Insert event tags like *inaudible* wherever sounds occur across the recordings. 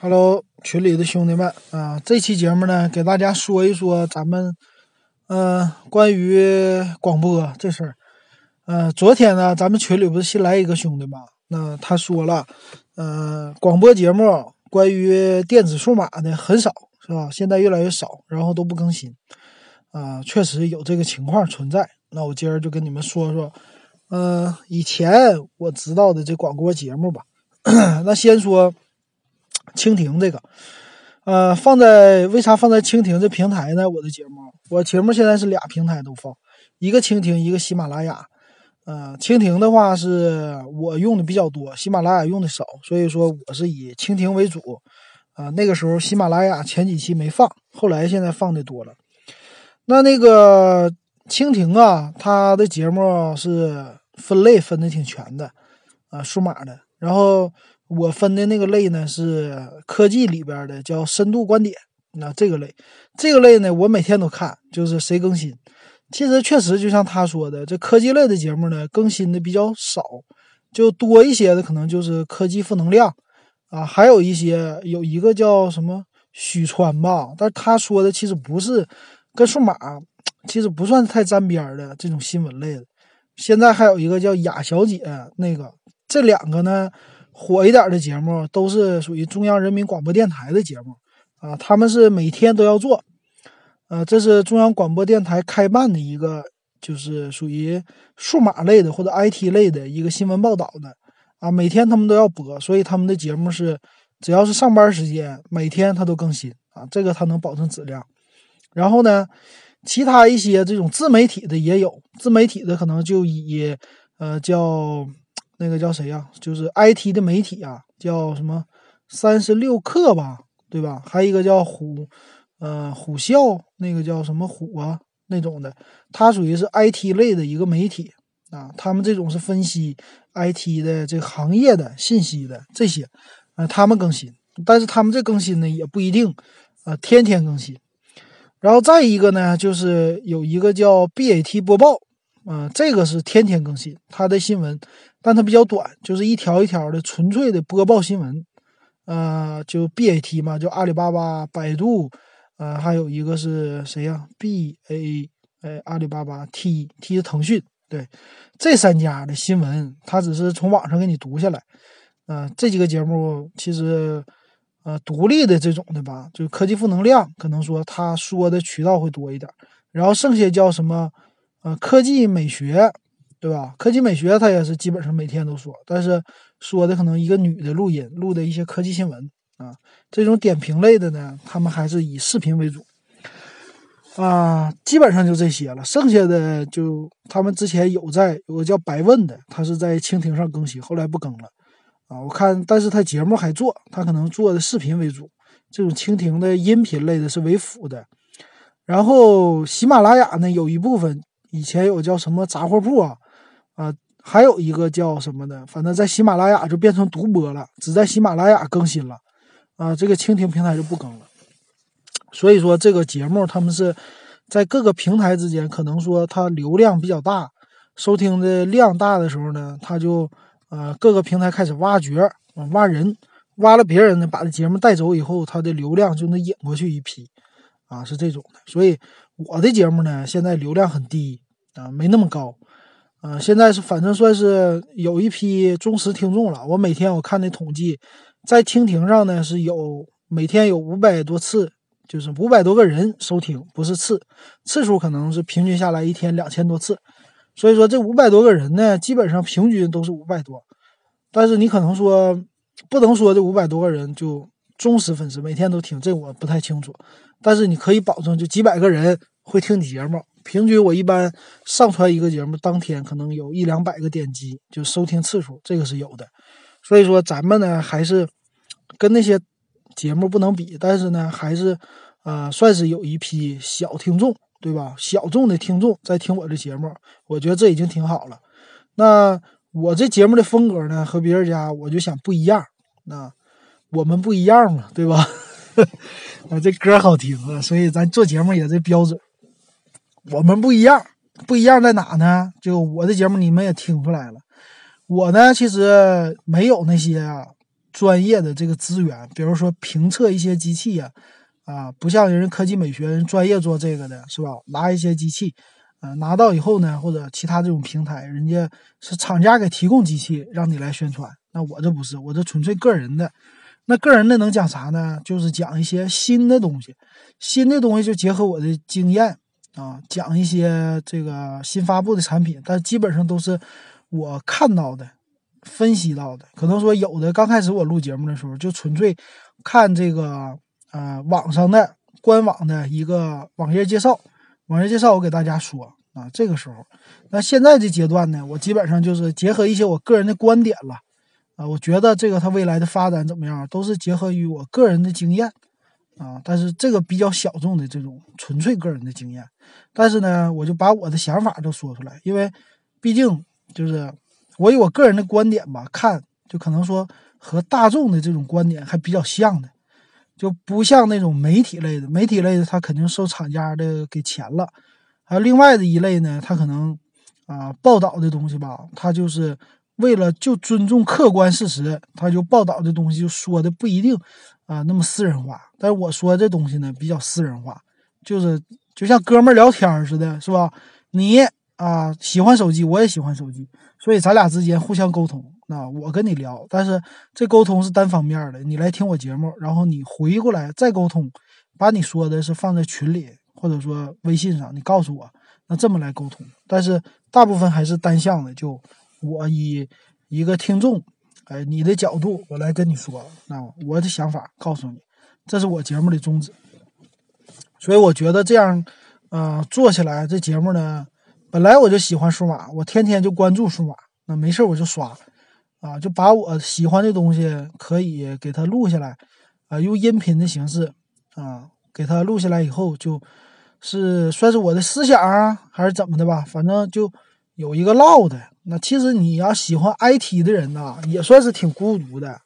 Hello，群里的兄弟们啊，这期节目呢，给大家说一说咱们，呃，关于广播这事儿。呃，昨天呢，咱们群里不是新来一个兄弟吗？那他说了，呃，广播节目关于电子数码的很少，是吧？现在越来越少，然后都不更新。啊，确实有这个情况存在。那我今儿就跟你们说说，呃，以前我知道的这广播节目吧。*coughs* 那先说。蜻蜓这个，呃，放在为啥放在蜻蜓这平台呢？我的节目，我节目现在是俩平台都放，一个蜻蜓，一个喜马拉雅。呃，蜻蜓的话是我用的比较多，喜马拉雅用的少，所以说我是以蜻蜓为主。啊，那个时候喜马拉雅前几期没放，后来现在放的多了。那那个蜻蜓啊，它的节目是分类分的挺全的，啊，数码的，然后。我分的那个类呢是科技里边的，叫深度观点。那这个类，这个类呢，我每天都看，就是谁更新。其实确实就像他说的，这科技类的节目呢，更新的比较少，就多一些的可能就是科技负能量啊，还有一些有一个叫什么许川吧，但是他说的其实不是跟数码，其实不算太沾边的这种新闻类的。现在还有一个叫雅小姐，那个这两个呢。火一点的节目都是属于中央人民广播电台的节目啊，他们是每天都要做，呃，这是中央广播电台开办的一个，就是属于数码类的或者 IT 类的一个新闻报道的啊，每天他们都要播，所以他们的节目是只要是上班时间，每天他都更新啊，这个他能保证质量。然后呢，其他一些这种自媒体的也有，自媒体的可能就以呃叫。那个叫谁呀？就是 IT 的媒体啊，叫什么三十六氪吧，对吧？还有一个叫虎，呃，虎啸，那个叫什么虎啊？那种的，它属于是 IT 类的一个媒体啊。他们这种是分析 IT 的这个行业的信息的这些，呃，他们更新，但是他们这更新呢也不一定，呃，天天更新。然后再一个呢，就是有一个叫 BAT 播报。嗯，这个是天天更新它的新闻，但它比较短，就是一条一条的纯粹的播报新闻。呃，就 BAT 嘛，就阿里巴巴、百度，呃，还有一个是谁呀？BA，哎，阿里巴巴，T，T 是腾讯。对，这三家的新闻，它只是从网上给你读下来。嗯，这几个节目其实，呃，独立的这种的吧，就科技负能量，可能说他说的渠道会多一点。然后剩下叫什么？呃，科技美学，对吧？科技美学他也是基本上每天都说，但是说的可能一个女的录音录的一些科技新闻啊，这种点评类的呢，他们还是以视频为主啊，基本上就这些了。剩下的就他们之前有在有个叫白问的，他是在蜻蜓上更新，后来不更了啊。我看，但是他节目还做，他可能做的视频为主，这种蜻蜓的音频类的是为辅的。然后喜马拉雅呢，有一部分。以前有叫什么杂货铺啊，啊，还有一个叫什么的，反正在喜马拉雅就变成独播了，只在喜马拉雅更新了，啊，这个蜻蜓平台就不更了。所以说这个节目他们是在各个平台之间，可能说它流量比较大，收听的量大的时候呢，他就呃各个平台开始挖掘，挖人，挖了别人呢，把这节目带走以后，它的流量就能引过去一批，啊，是这种的，所以。我的节目呢，现在流量很低啊，没那么高，呃，现在是反正算是有一批忠实听众了。我每天我看的统计，在蜻蜓上呢是有每天有五百多次，就是五百多个人收听，不是次次数，可能是平均下来一天两千多次。所以说这五百多个人呢，基本上平均都是五百多。但是你可能说不能说这五百多个人就忠实粉丝每天都听，这我不太清楚。但是你可以保证，就几百个人会听你节目。平均我一般上传一个节目，当天可能有一两百个点击，就收听次数，这个是有的。所以说咱们呢，还是跟那些节目不能比，但是呢，还是呃，算是有一批小听众，对吧？小众的听众在听我的节目，我觉得这已经挺好了。那我这节目的风格呢，和别人家我就想不一样。那我们不一样嘛，对吧？*laughs* 啊，这歌好听啊，所以咱做节目也这标准。我们不一样，不一样在哪呢？就我的节目，你们也听出来了。我呢，其实没有那些啊专业的这个资源，比如说评测一些机器呀，啊，不像人科技美学人专业做这个的，是吧？拿一些机器，啊，拿到以后呢，或者其他这种平台，人家是厂家给提供机器让你来宣传。那我这不是，我这纯粹个人的。那个人的能讲啥呢？就是讲一些新的东西，新的东西就结合我的经验啊，讲一些这个新发布的产品，但基本上都是我看到的、分析到的。可能说有的刚开始我录节目的时候，就纯粹看这个呃网上的官网的一个网页介绍，网页介绍我给大家说啊。这个时候，那现在这阶段呢，我基本上就是结合一些我个人的观点了。啊，我觉得这个它未来的发展怎么样，都是结合于我个人的经验啊。但是这个比较小众的这种纯粹个人的经验，但是呢，我就把我的想法都说出来，因为毕竟就是我有我个人的观点吧，看就可能说和大众的这种观点还比较像的，就不像那种媒体类的，媒体类的他肯定受厂家的给钱了。还有另外的一类呢，他可能啊报道的东西吧，他就是。为了就尊重客观事实，他就报道的东西就说的不一定啊那么私人化。但是我说这东西呢比较私人化，就是就像哥们儿聊天似的，是吧？你啊喜欢手机，我也喜欢手机，所以咱俩之间互相沟通。那我跟你聊，但是这沟通是单方面的，你来听我节目，然后你回过来再沟通，把你说的是放在群里或者说微信上，你告诉我，那这么来沟通。但是大部分还是单向的，就。我以一个听众，哎，你的角度，我来跟你说，那我的想法告诉你，这是我节目的宗旨。所以我觉得这样，呃，做起来这节目呢，本来我就喜欢数码，我天天就关注数码，那没事我就刷，啊，就把我喜欢的东西可以给它录下来，啊，用音频的形式，啊，给它录下来以后，就是算是我的思想啊，还是怎么的吧，反正就有一个唠的。那其实你要喜欢 IT 的人呐，也算是挺孤独的，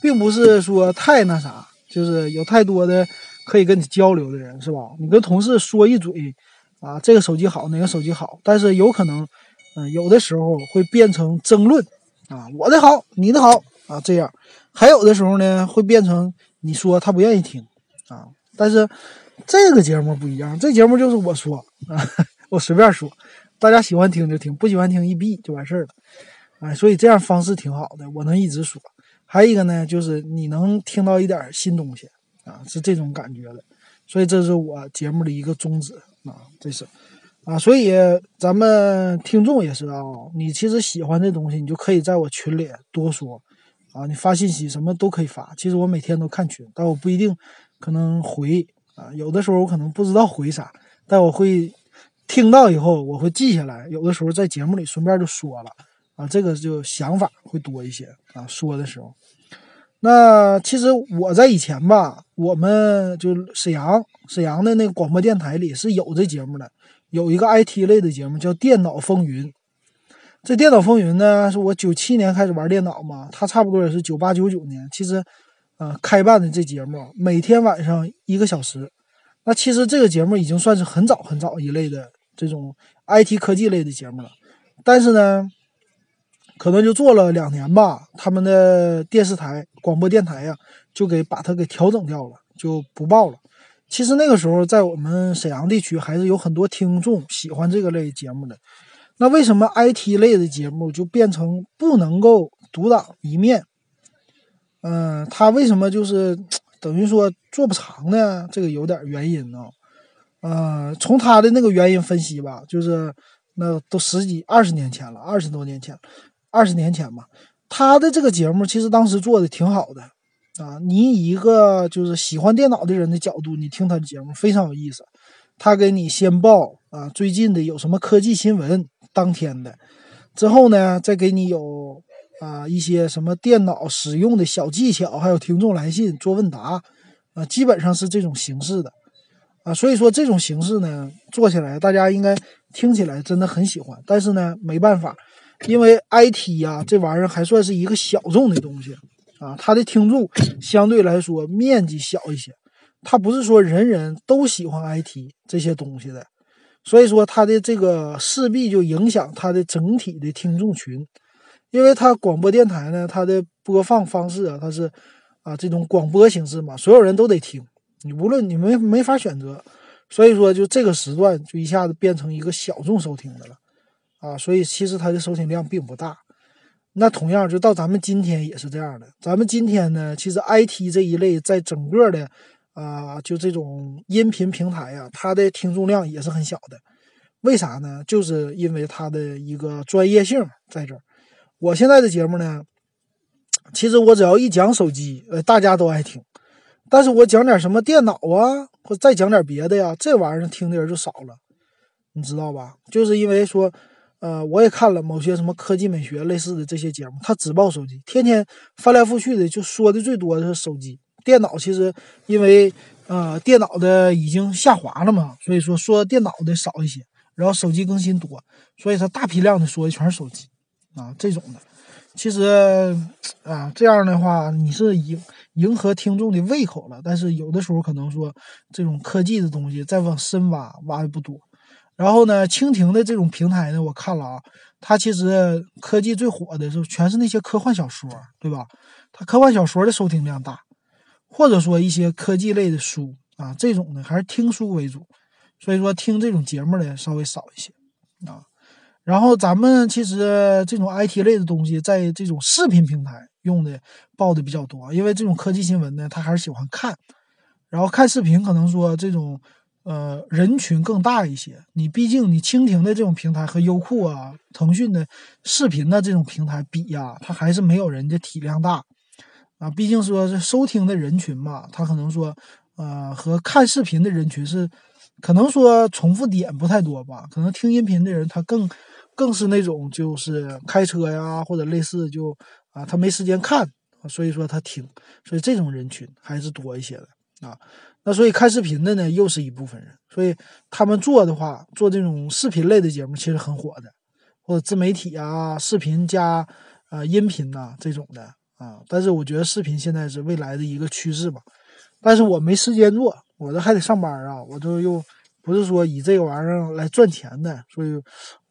并不是说太那啥，就是有太多的可以跟你交流的人，是吧？你跟同事说一嘴，啊，这个手机好，哪个手机好，但是有可能，嗯，有的时候会变成争论，啊，我的好，你的好，啊，这样，还有的时候呢，会变成你说他不愿意听，啊，但是这个节目不一样，这节目就是我说，啊，*laughs* 我随便说。大家喜欢听就听，不喜欢听一闭就完事儿了，哎，所以这样方式挺好的，我能一直说。还有一个呢，就是你能听到一点新东西啊，是这种感觉的。所以这是我节目的一个宗旨啊，这是啊，所以咱们听众也是啊，你其实喜欢这东西，你就可以在我群里多说啊，你发信息什么都可以发。其实我每天都看群，但我不一定可能回啊，有的时候我可能不知道回啥，但我会。听到以后我会记下来，有的时候在节目里顺便就说了啊，这个就想法会多一些啊。说的时候，那其实我在以前吧，我们就沈阳沈阳的那个广播电台里是有这节目的，有一个 IT 类的节目叫《电脑风云》。这《电脑风云》呢，是我九七年开始玩电脑嘛，它差不多也是九八九九年，其实呃开办的这节目，每天晚上一个小时。那其实这个节目已经算是很早很早一类的。这种 IT 科技类的节目了，但是呢，可能就做了两年吧，他们的电视台、广播电台呀，就给把它给调整掉了，就不报了。其实那个时候，在我们沈阳地区还是有很多听众喜欢这个类节目的。那为什么 IT 类的节目就变成不能够独当一面？嗯，他为什么就是 *tsk* 等于说做不长呢？这个有点原因呢。呃，从他的那个原因分析吧，就是那都十几、二十年前了，二十多年前，二十年前吧。他的这个节目其实当时做的挺好的啊。你以一个就是喜欢电脑的人的角度，你听他的节目非常有意思。他给你先报啊最近的有什么科技新闻，当天的，之后呢再给你有啊一些什么电脑使用的小技巧，还有听众来信做问答啊，基本上是这种形式的。啊，所以说这种形式呢，做起来大家应该听起来真的很喜欢。但是呢，没办法，因为 IT 呀这玩意儿还算是一个小众的东西啊，它的听众相对来说面积小一些，它不是说人人都喜欢 IT 这些东西的，所以说它的这个势必就影响它的整体的听众群。因为它广播电台呢，它的播放方式啊，它是啊这种广播形式嘛，所有人都得听，你无论你没没法选择，所以说就这个时段就一下子变成一个小众收听的了啊，所以其实它的收听量并不大。那同样就到咱们今天也是这样的，咱们今天呢，其实 IT 这一类在整个的啊就这种音频平台呀，它的听众量也是很小的。为啥呢？就是因为它的一个专业性在这儿。我现在的节目呢，其实我只要一讲手机，呃，大家都爱听。但是我讲点什么电脑啊，或再讲点别的呀，这玩意儿听的人就少了，你知道吧？就是因为说，呃，我也看了某些什么科技美学类似的这些节目，他只报手机，天天翻来覆去的就说的最多的是手机。电脑其实因为呃电脑的已经下滑了嘛，所以说说电脑的少一些。然后手机更新多，所以他大批量的说的全是手机，啊，这种的，其实啊，这样的话你是迎迎合听众的胃口了，但是有的时候可能说这种科技的东西再往深挖挖的不多。然后呢，蜻蜓的这种平台呢，我看了啊，它其实科技最火的是全是那些科幻小说，对吧？它科幻小说的收听量大，或者说一些科技类的书啊，这种呢还是听书为主。所以说听这种节目的稍微少一些啊，然后咱们其实这种 IT 类的东西，在这种视频平台用的报的比较多，因为这种科技新闻呢，他还是喜欢看，然后看视频可能说这种呃人群更大一些。你毕竟你蜻蜓的这种平台和优酷啊、腾讯的视频的这种平台比呀，它还是没有人家体量大啊。毕竟说是收听的人群嘛，他可能说呃和看视频的人群是。可能说重复点不太多吧，可能听音频的人他更更是那种就是开车呀或者类似就啊他没时间看，所以说他听，所以这种人群还是多一些的啊。那所以看视频的呢又是一部分人，所以他们做的话做这种视频类的节目其实很火的，或者自媒体啊视频加啊音频呐这种的啊。但是我觉得视频现在是未来的一个趋势吧，但是我没时间做。我这还得上班啊，我这又不是说以这个玩意儿来赚钱的，所以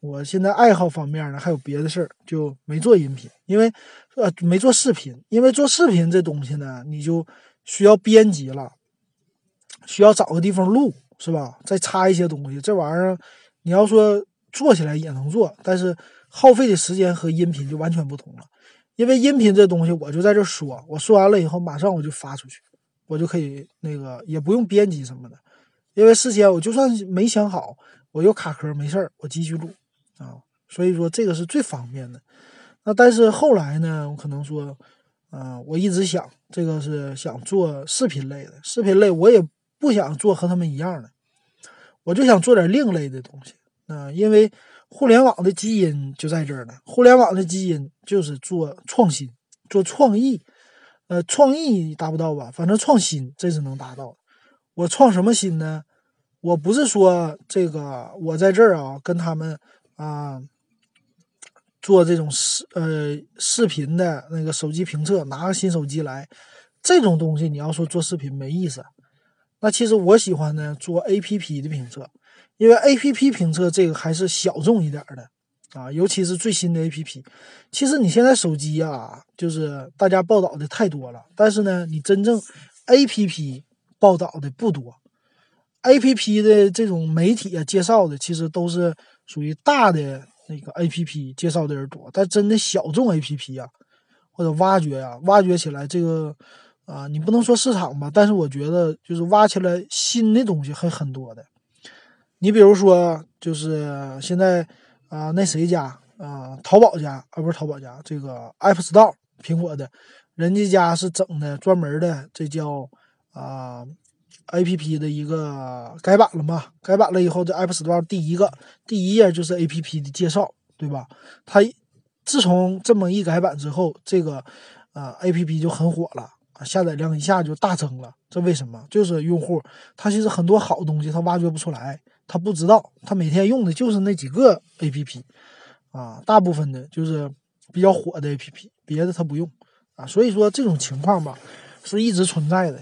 我现在爱好方面呢还有别的事儿，就没做音频，因为呃没做视频，因为做视频这东西呢，你就需要编辑了，需要找个地方录，是吧？再插一些东西，这玩意儿你要说做起来也能做，但是耗费的时间和音频就完全不同了，因为音频这东西我就在这说，我说完了以后马上我就发出去。我就可以那个也不用编辑什么的，因为事先我就算没想好，我又卡壳没事儿，我继续录啊。所以说这个是最方便的。那但是后来呢，我可能说，啊，我一直想这个是想做视频类的，视频类我也不想做和他们一样的，我就想做点另类的东西。啊，因为互联网的基因就在这儿呢，互联网的基因就是做创新，做创意。呃，创意达不到吧？反正创新这是能达到的。我创什么新呢？我不是说这个，我在这儿啊，跟他们啊做这种视呃视频的那个手机评测，拿个新手机来，这种东西你要说做视频没意思。那其实我喜欢呢做 A P P 的评测，因为 A P P 评测这个还是小众一点的。啊，尤其是最新的 A P P，其实你现在手机啊，就是大家报道的太多了，但是呢，你真正 A P P 报道的不多，A P P 的这种媒体啊介绍的，其实都是属于大的那个 A P P 介绍的人多，但真的小众 A P P 啊，或者挖掘呀，挖掘起来这个啊，你不能说市场吧，但是我觉得就是挖起来新的东西还很多的，你比如说就是现在。啊，那谁家啊？淘宝家啊，不是淘宝家，这个 App Store 苹果的，人家家是整的专门的，这叫啊 App 的一个改版了嘛？改版了以后，这 App Store 第一个第一页就是 App 的介绍，对吧？它自从这么一改版之后，这个啊 App 就很火了啊，下载量一下就大增了。这为什么？就是用户他其实很多好东西他挖掘不出来。他不知道，他每天用的就是那几个 A P P，啊，大部分的就是比较火的 A P P，别的他不用，啊，所以说这种情况吧是一直存在的。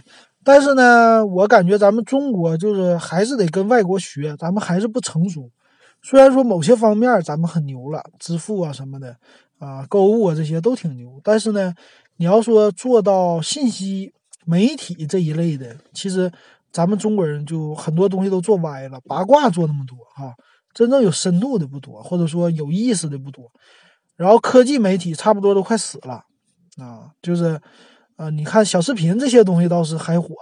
但是呢，我感觉咱们中国就是还是得跟外国学，咱们还是不成熟。虽然说某些方面咱们很牛了，支付啊什么的，啊，购物啊这些都挺牛。但是呢，你要说做到信息媒体这一类的，其实咱们中国人就很多东西都做歪了，八卦做那么多哈，真正有深度的不多，或者说有意思的不多。然后科技媒体差不多都快死了啊，就是，啊，你看小视频这些东西倒是还火，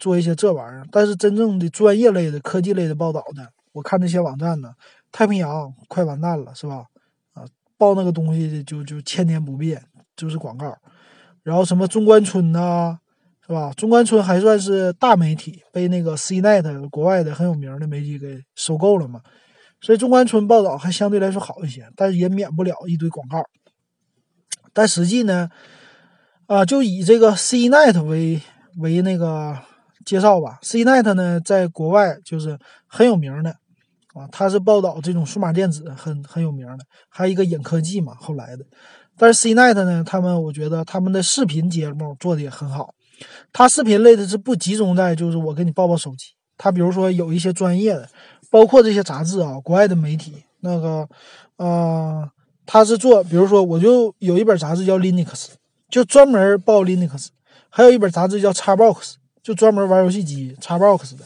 做一些这玩意儿。但是真正的专业类的科技类的报道的，我看那些网站呢，太平洋快完蛋了，是吧？啊，报那个东西就就千年不变，就是广告。然后什么中关村呐，是吧？中关村还算是大媒体，被那个 CNET 国外的很有名的媒体给收购了嘛。所以中关村报道还相对来说好一些，但是也免不了一堆广告。但实际呢，啊，就以这个 CNET 为为那个介绍吧。CNET 呢，在国外就是很有名的啊，它是报道这种数码电子很很有名的，还有一个影科技嘛，后来的。但是 CNET 呢，他们我觉得他们的视频节目做的也很好。它视频类的是不集中在就是我给你报报手机，它比如说有一些专业的。包括这些杂志啊，国外的媒体那个，呃，他是做，比如说，我就有一本杂志叫 Linux，就专门报 Linux；还有一本杂志叫 Xbox，就专门玩游戏机 Xbox 的；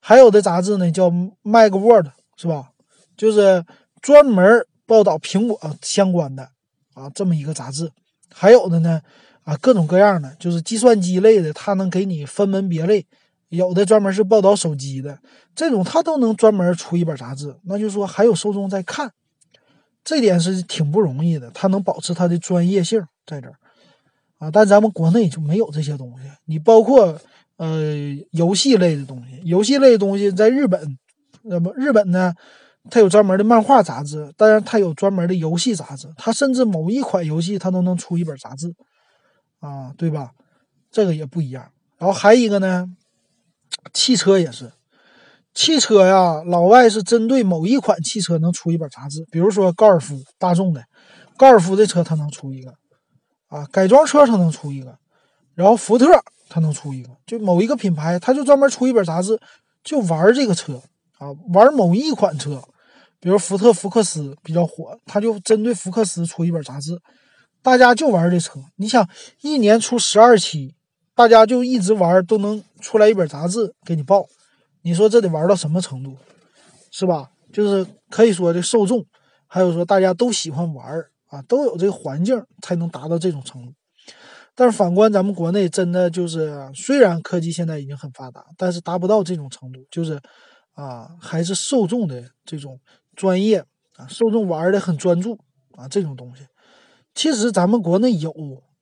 还有的杂志呢叫 MacWorld，是吧？就是专门报道苹果相关的啊，这么一个杂志。还有的呢，啊，各种各样的，就是计算机类的，它能给你分门别类。有的专门是报道手机的，这种他都能专门出一本杂志，那就说还有受众在看，这点是挺不容易的。他能保持他的专业性在这儿但咱们国内就没有这些东西。你包括呃游戏类的东西，游戏类的东西在日本，那么日本呢，它有专门的漫画杂志，当然它有专门的游戏杂志，它甚至某一款游戏它都能出一本杂志啊，对吧？这个也不一样。然后还一个呢。汽车也是，汽车呀，老外是针对某一款汽车能出一本杂志，比如说高尔夫，大众的高尔夫的车它能出一个，啊，改装车它能出一个，然后福特它能出一个，就某一个品牌它就专门出一本杂志，就玩这个车啊，玩某一款车，比如福特福克斯比较火，它就针对福克斯出一本杂志，大家就玩这车，你想一年出十二期。大家就一直玩，都能出来一本杂志给你报，你说这得玩到什么程度，是吧？就是可以说这受众，还有说大家都喜欢玩啊，都有这个环境才能达到这种程度。但是反观咱们国内，真的就是虽然科技现在已经很发达，但是达不到这种程度，就是啊，还是受众的这种专业啊，受众玩的很专注啊，这种东西，其实咱们国内有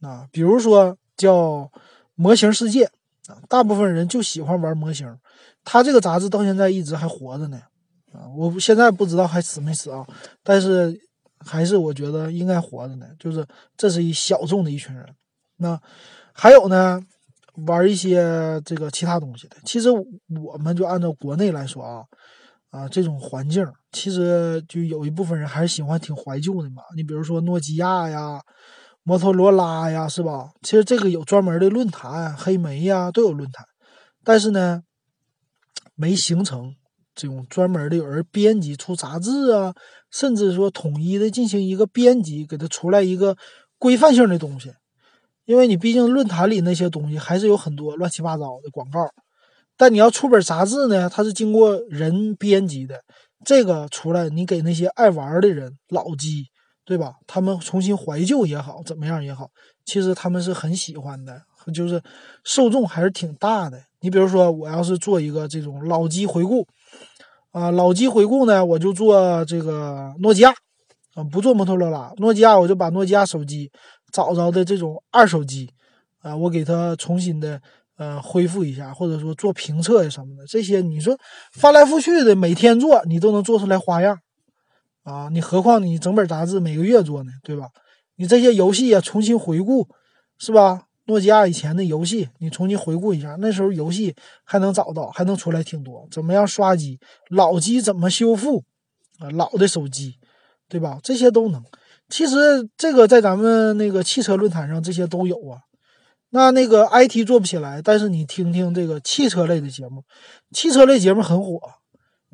啊，比如说叫。模型世界啊，大部分人就喜欢玩模型。他这个杂志到现在一直还活着呢，啊，我现在不知道还死没死啊，但是还是我觉得应该活着呢。就是这是一小众的一群人。那还有呢，玩一些这个其他东西的。其实我们就按照国内来说啊，啊，这种环境其实就有一部分人还是喜欢挺怀旧的嘛。你比如说诺基亚呀。摩托罗拉呀，是吧？其实这个有专门的论坛，黑莓呀都有论坛，但是呢，没形成这种专门的有人编辑出杂志啊，甚至说统一的进行一个编辑，给它出来一个规范性的东西。因为你毕竟论坛里那些东西还是有很多乱七八糟的广告，但你要出本杂志呢，它是经过人编辑的，这个出来你给那些爱玩的人老机。对吧？他们重新怀旧也好，怎么样也好，其实他们是很喜欢的，就是受众还是挺大的。你比如说，我要是做一个这种老机回顾，啊，老机回顾呢，我就做这个诺基亚，啊，不做摩托罗拉。诺基亚我就把诺基亚手机找着的这种二手机，啊，我给它重新的呃恢复一下，或者说做评测呀什么的。这些你说翻来覆去的每天做，你都能做出来花样。啊，你何况你整本杂志每个月做呢，对吧？你这些游戏啊，重新回顾，是吧？诺基亚以前的游戏，你重新回顾一下，那时候游戏还能找到，还能出来挺多。怎么样刷机？老机怎么修复？啊，老的手机，对吧？这些都能。其实这个在咱们那个汽车论坛上，这些都有啊。那那个 IT 做不起来，但是你听听这个汽车类的节目，汽车类节目很火。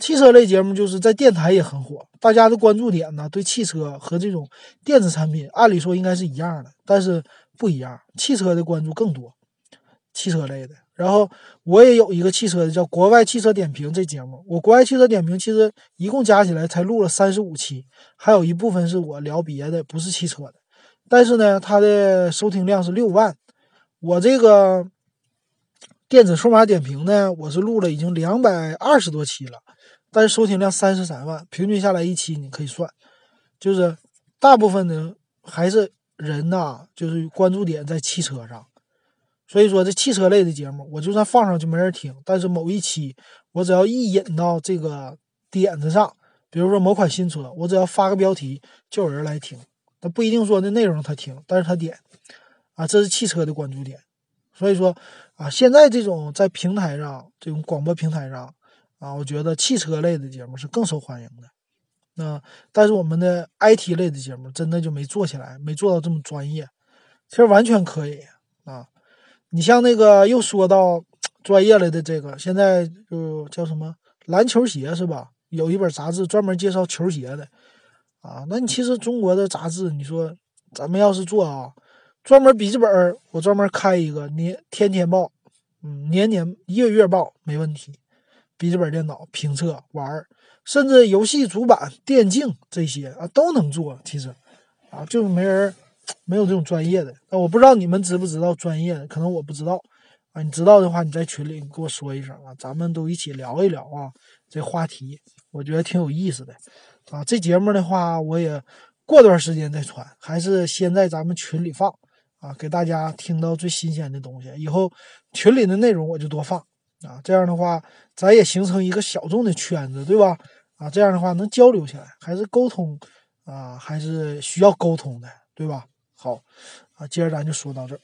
汽车类节目就是在电台也很火，大家的关注点呢，对汽车和这种电子产品，按理说应该是一样的，但是不一样，汽车的关注更多，汽车类的。然后我也有一个汽车的，叫《国外汽车点评》这节目。我国外汽车点评其实一共加起来才录了三十五期，还有一部分是我聊别的，不是汽车的。但是呢，它的收听量是六万。我这个电子数码点评呢，我是录了已经两百二十多期了，但是收听量三十三万，平均下来一期你可以算，就是大部分的还是人呐，就是关注点在汽车上。所以说，这汽车类的节目，我就算放上去没人听，但是某一期我只要一引到这个点子上，比如说某款新车，我只要发个标题，就有人来听。那不一定说那内容他听，但是他点啊，这是汽车的关注点。所以说啊，现在这种在平台上，这种广播平台上啊，我觉得汽车类的节目是更受欢迎的。那但是我们的 IT 类的节目真的就没做起来，没做到这么专业。其实完全可以啊。你像那个又说到专业了的这个，现在就叫什么篮球鞋是吧？有一本杂志专门介绍球鞋的啊。那你其实中国的杂志，你说咱们要是做啊，专门笔记本，我专门开一个年天天报，嗯，年年月月报没问题。笔记本电脑评测玩，甚至游戏主板、电竞这些啊都能做。其实啊，就是没人。没有这种专业的，那我不知道你们知不知道专业的，可能我不知道啊。你知道的话，你在群里给我说一声啊，咱们都一起聊一聊啊。这话题我觉得挺有意思的啊。这节目的话，我也过段时间再传，还是先在咱们群里放啊，给大家听到最新鲜的东西。以后群里的内容我就多放啊，这样的话咱也形成一个小众的圈子，对吧？啊，这样的话能交流起来，还是沟通啊，还是需要沟通的，对吧？好，啊，今儿咱就说到这儿。